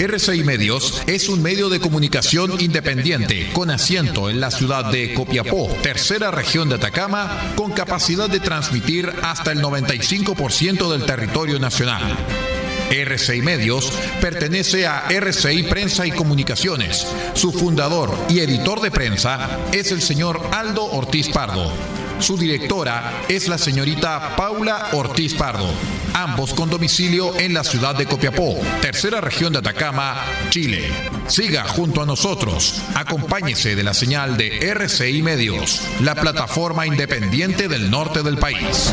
RCI Medios es un medio de comunicación independiente con asiento en la ciudad de Copiapó, tercera región de Atacama, con capacidad de transmitir hasta el 95% del territorio nacional. RCI Medios pertenece a RCI Prensa y Comunicaciones. Su fundador y editor de prensa es el señor Aldo Ortiz Pardo. Su directora es la señorita Paula Ortiz Pardo, ambos con domicilio en la ciudad de Copiapó, tercera región de Atacama, Chile. Siga junto a nosotros, acompáñese de la señal de RCI Medios, la plataforma independiente del norte del país.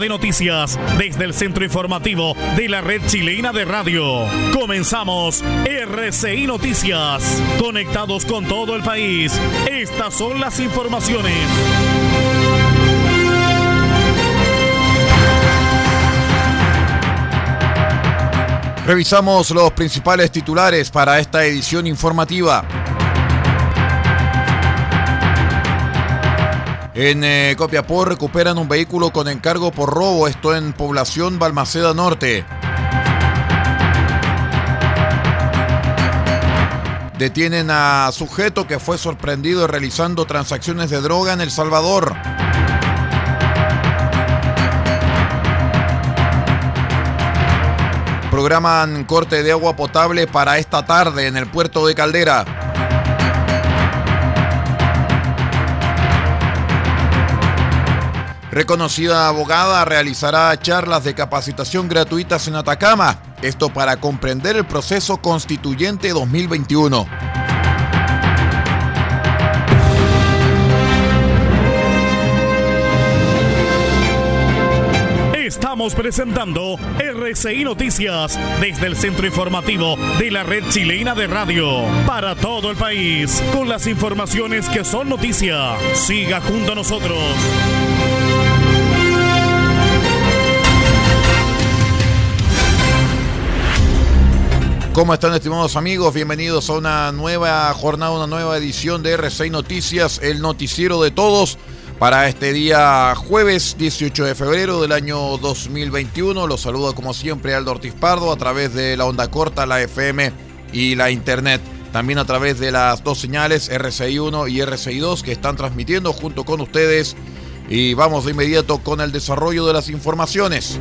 De noticias desde el centro informativo de la red chilena de radio. Comenzamos RCI Noticias. Conectados con todo el país. Estas son las informaciones. Revisamos los principales titulares para esta edición informativa. En eh, Copiapó recuperan un vehículo con encargo por robo, esto en población Balmaceda Norte. Detienen a sujeto que fue sorprendido realizando transacciones de droga en El Salvador. Programan corte de agua potable para esta tarde en el puerto de Caldera. Reconocida abogada realizará charlas de capacitación gratuitas en Atacama, esto para comprender el proceso constituyente 2021. Estamos presentando RCI Noticias desde el centro informativo de la red chilena de radio para todo el país con las informaciones que son noticia. Siga junto a nosotros. ¿Cómo están estimados amigos? Bienvenidos a una nueva jornada, una nueva edición de R6 Noticias, el noticiero de todos para este día jueves 18 de febrero del año 2021. Los saludo como siempre Aldo Ortiz Pardo a través de la onda corta, la FM y la internet. También a través de las dos señales RCI 1 y RCI 2 que están transmitiendo junto con ustedes. Y vamos de inmediato con el desarrollo de las informaciones.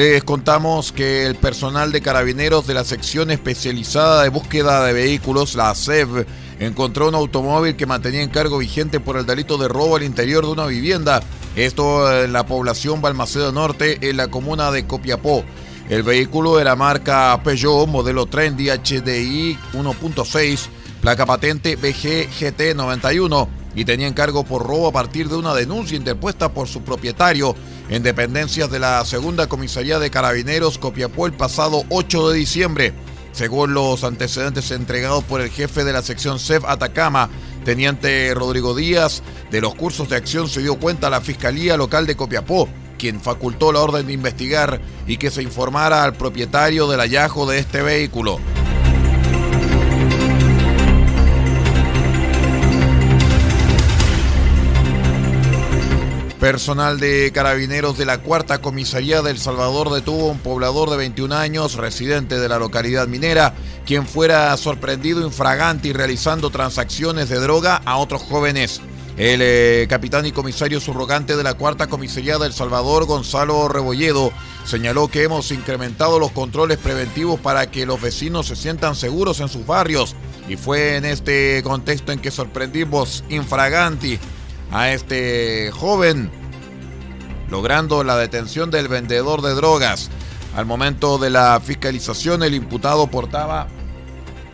Les contamos que el personal de carabineros de la sección especializada de búsqueda de vehículos, la SEV, encontró un automóvil que mantenía en cargo vigente por el delito de robo al interior de una vivienda. Esto en la población Balmacedo Norte, en la comuna de Copiapó. El vehículo era marca Peugeot, modelo Trendy HDI 1.6, placa patente BGGT 91 y tenía encargo por robo a partir de una denuncia interpuesta por su propietario en dependencias de la Segunda Comisaría de Carabineros Copiapó el pasado 8 de diciembre. Según los antecedentes entregados por el jefe de la sección CEF Atacama, teniente Rodrigo Díaz, de los cursos de acción se dio cuenta la Fiscalía Local de Copiapó, quien facultó la orden de investigar y que se informara al propietario del hallazgo de este vehículo. Personal de carabineros de la cuarta comisaría del Salvador detuvo a un poblador de 21 años, residente de la localidad minera, quien fuera sorprendido infragante y realizando transacciones de droga a otros jóvenes. El eh, capitán y comisario subrogante de la cuarta comisaría del Salvador, Gonzalo Rebolledo, señaló que hemos incrementado los controles preventivos para que los vecinos se sientan seguros en sus barrios. Y fue en este contexto en que sorprendimos infraganti a este joven, logrando la detención del vendedor de drogas. Al momento de la fiscalización, el imputado portaba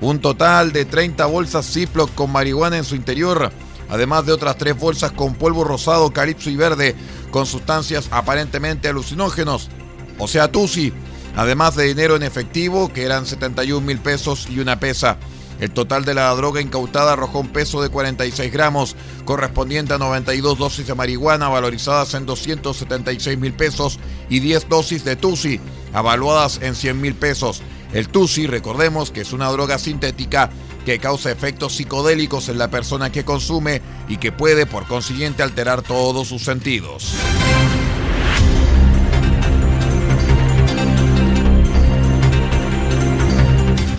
un total de 30 bolsas Ziploc con marihuana en su interior, además de otras tres bolsas con polvo rosado, calipso y verde, con sustancias aparentemente alucinógenos, o sea, Tusi, además de dinero en efectivo, que eran 71 mil pesos y una pesa. El total de la droga incautada arrojó un peso de 46 gramos, correspondiente a 92 dosis de marihuana valorizadas en 276 mil pesos y 10 dosis de Tusi, avaluadas en 100 mil pesos. El Tusi, recordemos que es una droga sintética que causa efectos psicodélicos en la persona que consume y que puede por consiguiente alterar todos sus sentidos.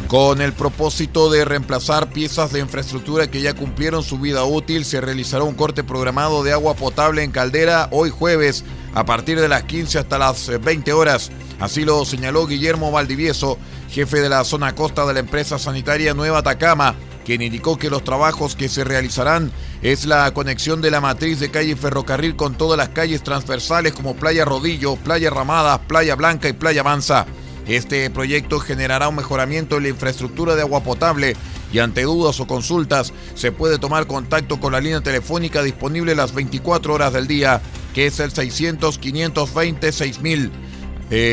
Con el propósito de reemplazar piezas de infraestructura que ya cumplieron su vida útil, se realizará un corte programado de agua potable en Caldera hoy jueves a partir de las 15 hasta las 20 horas. Así lo señaló Guillermo Valdivieso, jefe de la zona costa de la empresa sanitaria Nueva Atacama, quien indicó que los trabajos que se realizarán es la conexión de la matriz de calle Ferrocarril con todas las calles transversales como Playa Rodillo, Playa Ramadas, Playa Blanca y Playa Mansa. Este proyecto generará un mejoramiento en la infraestructura de agua potable y ante dudas o consultas se puede tomar contacto con la línea telefónica disponible las 24 horas del día, que es el 600 520 6000.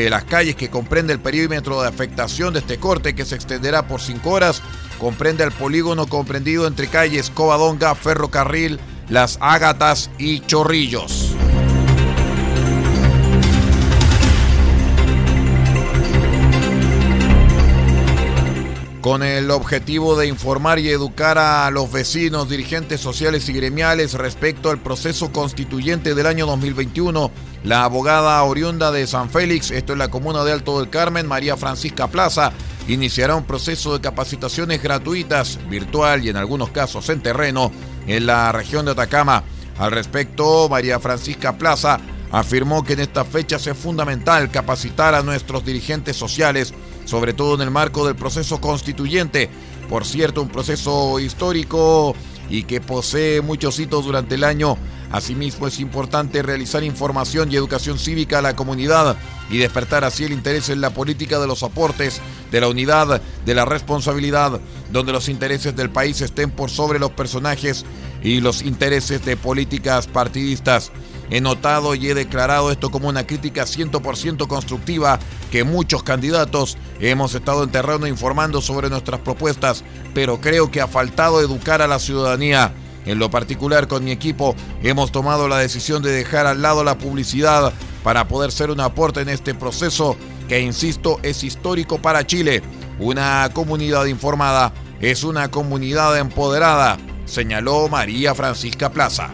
las calles que comprende el perímetro de afectación de este corte, que se extenderá por 5 horas, comprende el polígono comprendido entre calles Covadonga, Ferrocarril, Las Ágatas y Chorrillos. Con el objetivo de informar y educar a los vecinos, dirigentes sociales y gremiales respecto al proceso constituyente del año 2021. La abogada oriunda de San Félix, esto es la comuna de Alto del Carmen, María Francisca Plaza, iniciará un proceso de capacitaciones gratuitas, virtual y en algunos casos en terreno, en la región de Atacama. Al respecto, María Francisca Plaza afirmó que en esta fecha es fundamental capacitar a nuestros dirigentes sociales sobre todo en el marco del proceso constituyente. Por cierto, un proceso histórico y que posee muchos hitos durante el año. Asimismo, es importante realizar información y educación cívica a la comunidad y despertar así el interés en la política de los aportes, de la unidad, de la responsabilidad, donde los intereses del país estén por sobre los personajes y los intereses de políticas partidistas. He notado y he declarado esto como una crítica 100% constructiva que muchos candidatos hemos estado en terreno informando sobre nuestras propuestas, pero creo que ha faltado educar a la ciudadanía. En lo particular con mi equipo hemos tomado la decisión de dejar al lado la publicidad para poder ser un aporte en este proceso que, insisto, es histórico para Chile. Una comunidad informada es una comunidad empoderada, señaló María Francisca Plaza.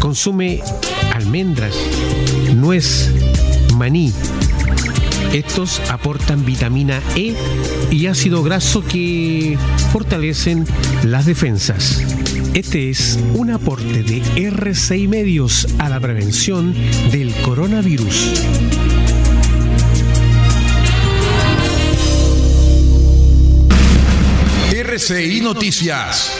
Consume almendras, nuez, maní. Estos aportan vitamina E y ácido graso que fortalecen las defensas. Este es un aporte de R6 Medios a la prevención del coronavirus. RCI Noticias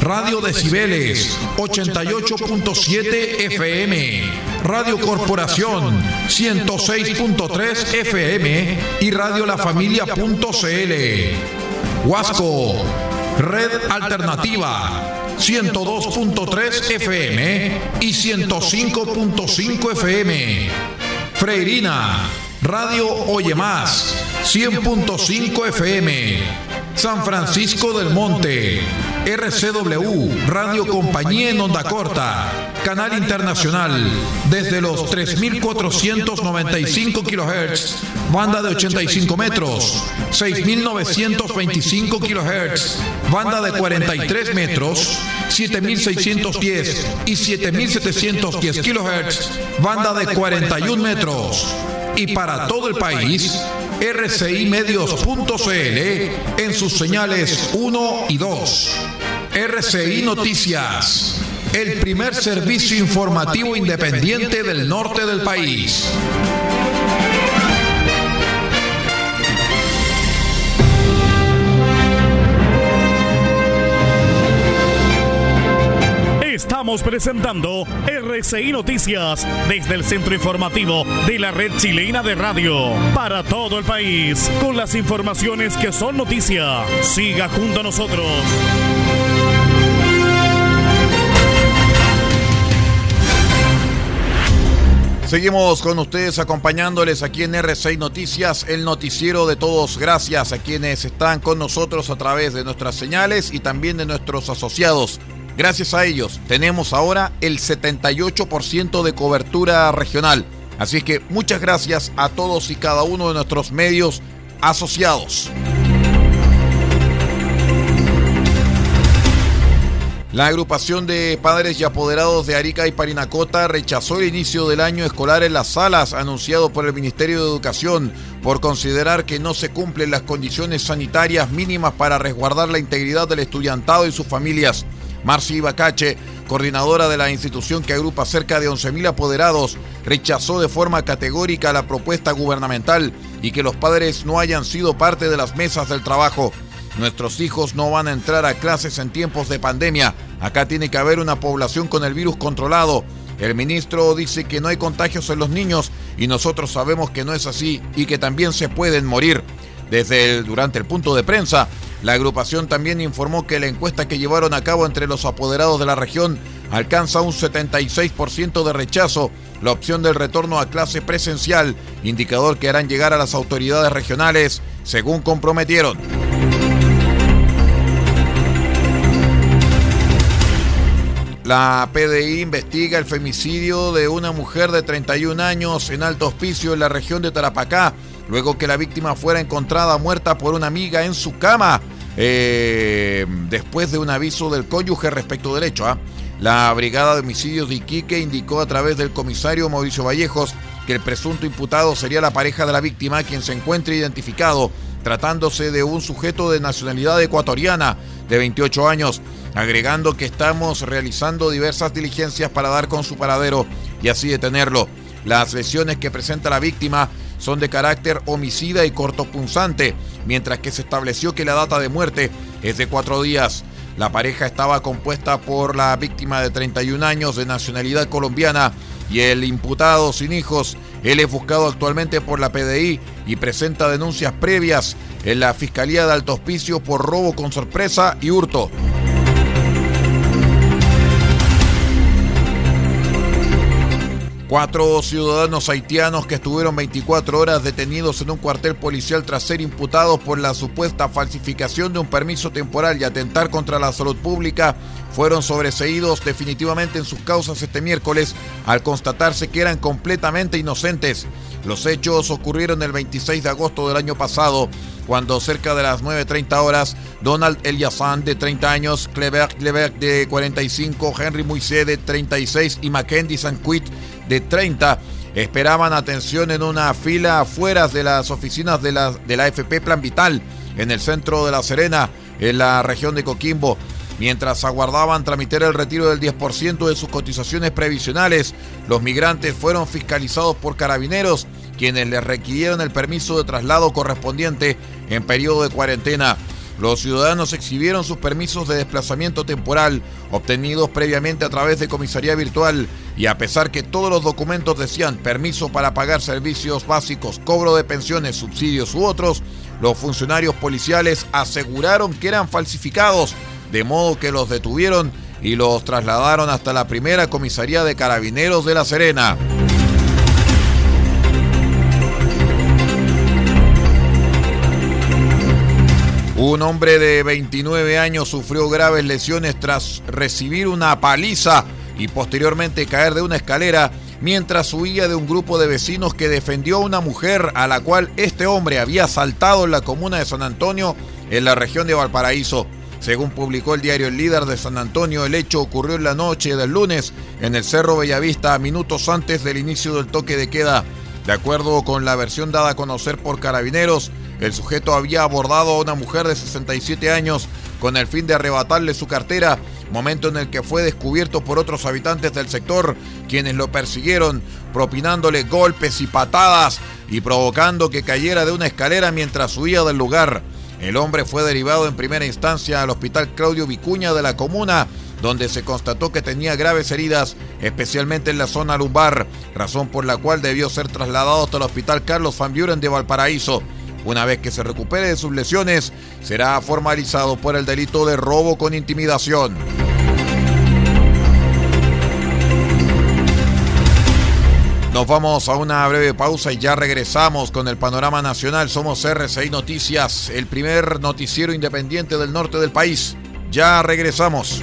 Radio Decibeles 88.7 FM, Radio Corporación 106.3 FM y Radio La Familia.cl. Huasco, Red Alternativa 102.3 FM y 105.5 FM. Freirina, Radio Oye Más 100.5 FM. San Francisco del Monte, RCW, Radio Compañía en Onda Corta, Canal Internacional, desde los 3.495 kHz, banda de 85 metros, 6.925 kHz, banda de 43 metros, 7.610 y 7.710 kHz, banda de 41 metros. Y para todo el país, rcimedios.cl en sus señales 1 y 2. RCI Noticias, el primer servicio informativo independiente del norte del país. Estamos presentando RCI Noticias desde el centro informativo de la red chilena de radio para todo el país con las informaciones que son noticia. Siga junto a nosotros. Seguimos con ustedes acompañándoles aquí en R6 Noticias, el noticiero de todos. Gracias a quienes están con nosotros a través de nuestras señales y también de nuestros asociados Gracias a ellos tenemos ahora el 78% de cobertura regional. Así que muchas gracias a todos y cada uno de nuestros medios asociados. La agrupación de padres y apoderados de Arica y Parinacota rechazó el inicio del año escolar en las salas anunciado por el Ministerio de Educación por considerar que no se cumplen las condiciones sanitarias mínimas para resguardar la integridad del estudiantado y sus familias. Marci Ibacache, coordinadora de la institución que agrupa cerca de 11.000 apoderados, rechazó de forma categórica la propuesta gubernamental y que los padres no hayan sido parte de las mesas del trabajo. Nuestros hijos no van a entrar a clases en tiempos de pandemia. Acá tiene que haber una población con el virus controlado. El ministro dice que no hay contagios en los niños y nosotros sabemos que no es así y que también se pueden morir. Desde el, durante el punto de prensa, la agrupación también informó que la encuesta que llevaron a cabo entre los apoderados de la región alcanza un 76% de rechazo la opción del retorno a clase presencial, indicador que harán llegar a las autoridades regionales, según comprometieron. La PDI investiga el femicidio de una mujer de 31 años en Alto Hospicio en la región de Tarapacá luego que la víctima fuera encontrada muerta por una amiga en su cama, eh, después de un aviso del cónyuge respecto del hecho. ¿ah? La Brigada de Homicidios de Iquique indicó a través del comisario Mauricio Vallejos que el presunto imputado sería la pareja de la víctima, quien se encuentra identificado, tratándose de un sujeto de nacionalidad ecuatoriana de 28 años, agregando que estamos realizando diversas diligencias para dar con su paradero y así detenerlo. Las lesiones que presenta la víctima son de carácter homicida y cortopunzante, mientras que se estableció que la data de muerte es de cuatro días. La pareja estaba compuesta por la víctima de 31 años de nacionalidad colombiana y el imputado sin hijos. Él es buscado actualmente por la PDI y presenta denuncias previas en la Fiscalía de Alto Hospicio por robo con sorpresa y hurto. Cuatro ciudadanos haitianos que estuvieron 24 horas detenidos en un cuartel policial tras ser imputados por la supuesta falsificación de un permiso temporal y atentar contra la salud pública fueron sobreseídos definitivamente en sus causas este miércoles al constatarse que eran completamente inocentes. Los hechos ocurrieron el 26 de agosto del año pasado, cuando cerca de las 9.30 horas, Donald Eliasson, de 30 años, Clever Clever, de 45, Henry Moisés, de 36 y Mackenzie Sanquit, de 30, esperaban atención en una fila afuera de las oficinas de la, de la AFP Plan Vital, en el centro de La Serena, en la región de Coquimbo. Mientras aguardaban tramitar el retiro del 10% de sus cotizaciones previsionales, los migrantes fueron fiscalizados por carabineros, quienes les requirieron el permiso de traslado correspondiente en periodo de cuarentena. Los ciudadanos exhibieron sus permisos de desplazamiento temporal, obtenidos previamente a través de comisaría virtual, y a pesar que todos los documentos decían permiso para pagar servicios básicos, cobro de pensiones, subsidios u otros, los funcionarios policiales aseguraron que eran falsificados, de modo que los detuvieron y los trasladaron hasta la primera comisaría de carabineros de La Serena. Un hombre de 29 años sufrió graves lesiones tras recibir una paliza y posteriormente caer de una escalera mientras huía de un grupo de vecinos que defendió a una mujer a la cual este hombre había asaltado en la comuna de San Antonio, en la región de Valparaíso. Según publicó el diario El Líder de San Antonio, el hecho ocurrió en la noche del lunes en el Cerro Bellavista, minutos antes del inicio del toque de queda. De acuerdo con la versión dada a conocer por carabineros, el sujeto había abordado a una mujer de 67 años con el fin de arrebatarle su cartera, momento en el que fue descubierto por otros habitantes del sector, quienes lo persiguieron, propinándole golpes y patadas y provocando que cayera de una escalera mientras huía del lugar. El hombre fue derivado en primera instancia al hospital Claudio Vicuña de la comuna, donde se constató que tenía graves heridas, especialmente en la zona lumbar, razón por la cual debió ser trasladado hasta el hospital Carlos Van Buren de Valparaíso. Una vez que se recupere de sus lesiones, será formalizado por el delito de robo con intimidación. Nos vamos a una breve pausa y ya regresamos con el panorama nacional. Somos RCI Noticias, el primer noticiero independiente del norte del país. Ya regresamos.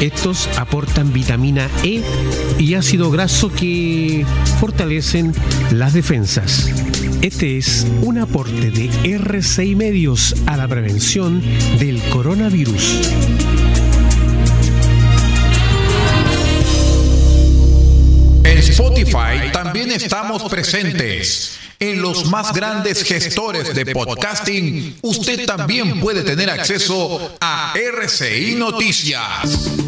estos aportan vitamina E y ácido graso que fortalecen las defensas. Este es un aporte de R6 Medios a la prevención del coronavirus. En Spotify también estamos presentes. En los más grandes gestores de podcasting, usted también puede tener acceso a RCI Noticias.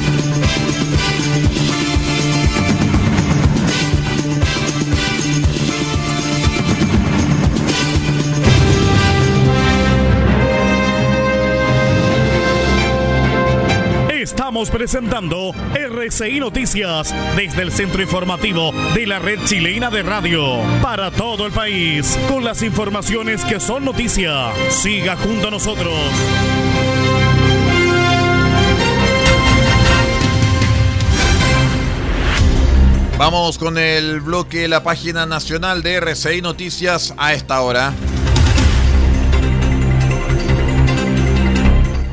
Presentando RCI Noticias desde el centro informativo de la red chilena de radio para todo el país con las informaciones que son noticia. Siga junto a nosotros. Vamos con el bloque La Página Nacional de RCI Noticias a esta hora.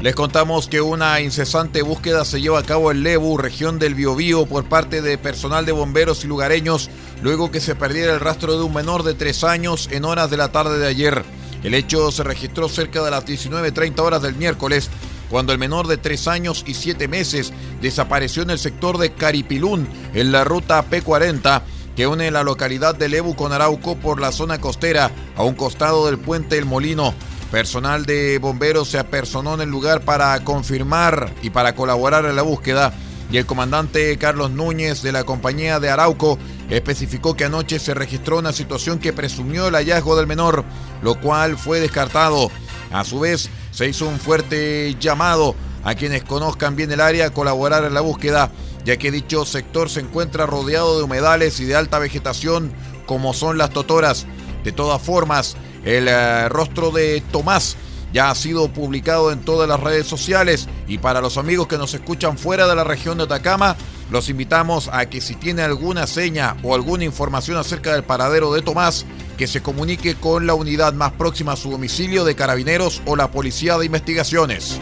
Les contamos que una incesante búsqueda se lleva a cabo en Lebu, región del Biobío, por parte de personal de bomberos y lugareños, luego que se perdiera el rastro de un menor de tres años en horas de la tarde de ayer. El hecho se registró cerca de las 19.30 horas del miércoles, cuando el menor de tres años y siete meses desapareció en el sector de Caripilún, en la ruta P40, que une la localidad de Lebu con Arauco por la zona costera, a un costado del puente El Molino. Personal de bomberos se apersonó en el lugar para confirmar y para colaborar en la búsqueda y el comandante Carlos Núñez de la compañía de Arauco especificó que anoche se registró una situación que presumió el hallazgo del menor, lo cual fue descartado. A su vez, se hizo un fuerte llamado a quienes conozcan bien el área a colaborar en la búsqueda, ya que dicho sector se encuentra rodeado de humedales y de alta vegetación como son las totoras. De todas formas, el eh, rostro de Tomás ya ha sido publicado en todas las redes sociales y para los amigos que nos escuchan fuera de la región de Atacama, los invitamos a que si tiene alguna seña o alguna información acerca del paradero de Tomás, que se comunique con la unidad más próxima a su domicilio de carabineros o la policía de investigaciones.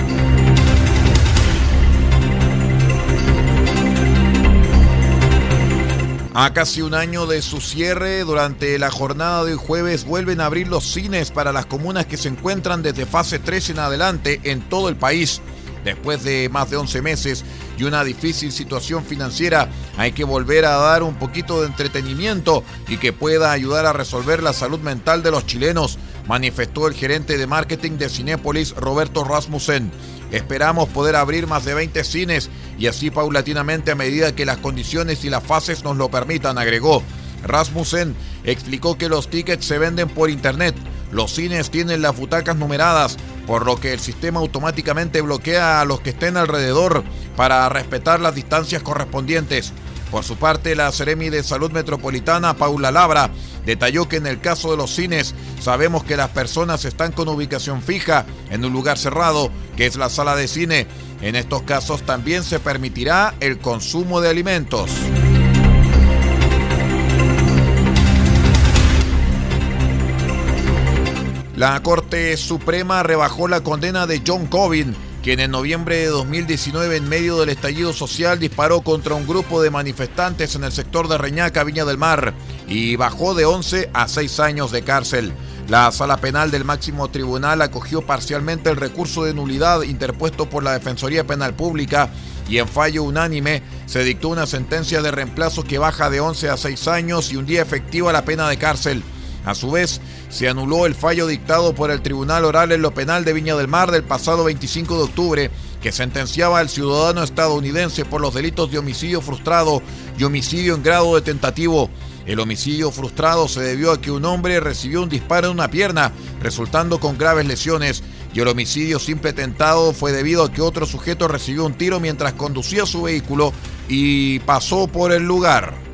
A casi un año de su cierre, durante la jornada de jueves vuelven a abrir los cines para las comunas que se encuentran desde fase 3 en adelante en todo el país. Después de más de 11 meses y una difícil situación financiera, hay que volver a dar un poquito de entretenimiento y que pueda ayudar a resolver la salud mental de los chilenos, manifestó el gerente de marketing de Cinépolis, Roberto Rasmussen. Esperamos poder abrir más de 20 cines y así paulatinamente a medida que las condiciones y las fases nos lo permitan, agregó. Rasmussen explicó que los tickets se venden por internet. Los cines tienen las butacas numeradas, por lo que el sistema automáticamente bloquea a los que estén alrededor para respetar las distancias correspondientes. Por su parte, la Seremi de Salud Metropolitana, Paula Labra, detalló que en el caso de los cines sabemos que las personas están con ubicación fija en un lugar cerrado, que es la sala de cine. En estos casos también se permitirá el consumo de alimentos. La Corte Suprema rebajó la condena de John Cobin quien en noviembre de 2019, en medio del estallido social, disparó contra un grupo de manifestantes en el sector de Reñaca, Viña del Mar, y bajó de 11 a 6 años de cárcel. La sala penal del máximo tribunal acogió parcialmente el recurso de nulidad interpuesto por la Defensoría Penal Pública y en fallo unánime se dictó una sentencia de reemplazo que baja de 11 a 6 años y un día efectivo a la pena de cárcel. A su vez, se anuló el fallo dictado por el Tribunal Oral en lo Penal de Viña del Mar del pasado 25 de octubre, que sentenciaba al ciudadano estadounidense por los delitos de homicidio frustrado y homicidio en grado de tentativo. El homicidio frustrado se debió a que un hombre recibió un disparo en una pierna, resultando con graves lesiones, y el homicidio simple tentado fue debido a que otro sujeto recibió un tiro mientras conducía su vehículo y pasó por el lugar.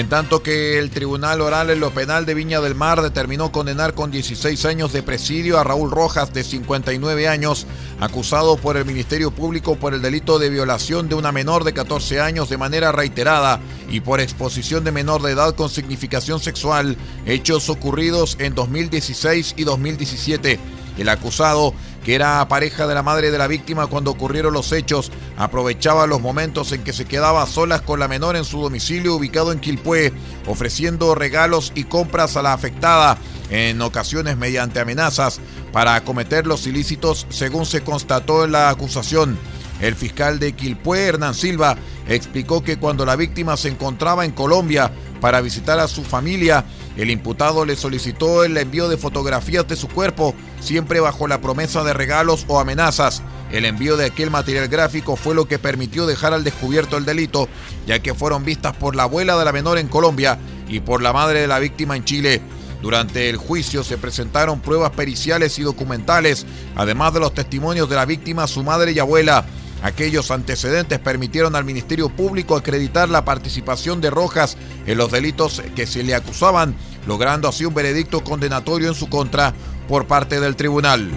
En tanto que el Tribunal Oral en lo Penal de Viña del Mar determinó condenar con 16 años de presidio a Raúl Rojas, de 59 años, acusado por el Ministerio Público por el delito de violación de una menor de 14 años de manera reiterada y por exposición de menor de edad con significación sexual, hechos ocurridos en 2016 y 2017. El acusado que era pareja de la madre de la víctima cuando ocurrieron los hechos, aprovechaba los momentos en que se quedaba solas con la menor en su domicilio ubicado en Quilpué, ofreciendo regalos y compras a la afectada, en ocasiones mediante amenazas, para cometer los ilícitos según se constató en la acusación. El fiscal de Quilpué, Hernán Silva, explicó que cuando la víctima se encontraba en Colombia para visitar a su familia, el imputado le solicitó el envío de fotografías de su cuerpo, siempre bajo la promesa de regalos o amenazas. El envío de aquel material gráfico fue lo que permitió dejar al descubierto el delito, ya que fueron vistas por la abuela de la menor en Colombia y por la madre de la víctima en Chile. Durante el juicio se presentaron pruebas periciales y documentales, además de los testimonios de la víctima, su madre y abuela. Aquellos antecedentes permitieron al Ministerio Público acreditar la participación de Rojas en los delitos que se le acusaban, logrando así un veredicto condenatorio en su contra por parte del tribunal.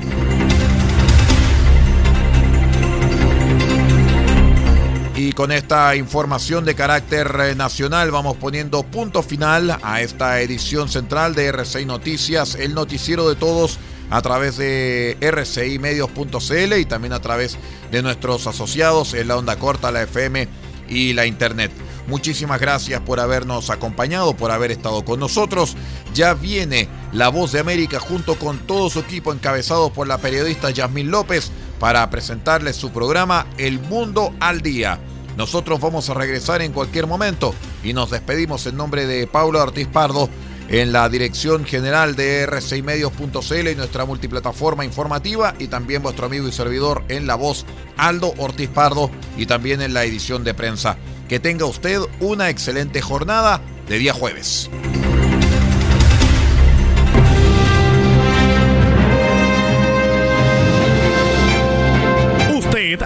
Y con esta información de carácter nacional vamos poniendo punto final a esta edición central de RCI Noticias, el noticiero de todos a través de rcimedios.cl y también a través de nuestros asociados en la onda corta, la FM y la Internet. Muchísimas gracias por habernos acompañado, por haber estado con nosotros. Ya viene La Voz de América junto con todo su equipo encabezado por la periodista Yasmín López para presentarles su programa El Mundo al Día. Nosotros vamos a regresar en cualquier momento y nos despedimos en nombre de Pablo Ortiz Pardo en la dirección general de r6medios.cl y nuestra multiplataforma informativa y también vuestro amigo y servidor en la voz Aldo Ortiz Pardo y también en la edición de prensa. Que tenga usted una excelente jornada de día jueves.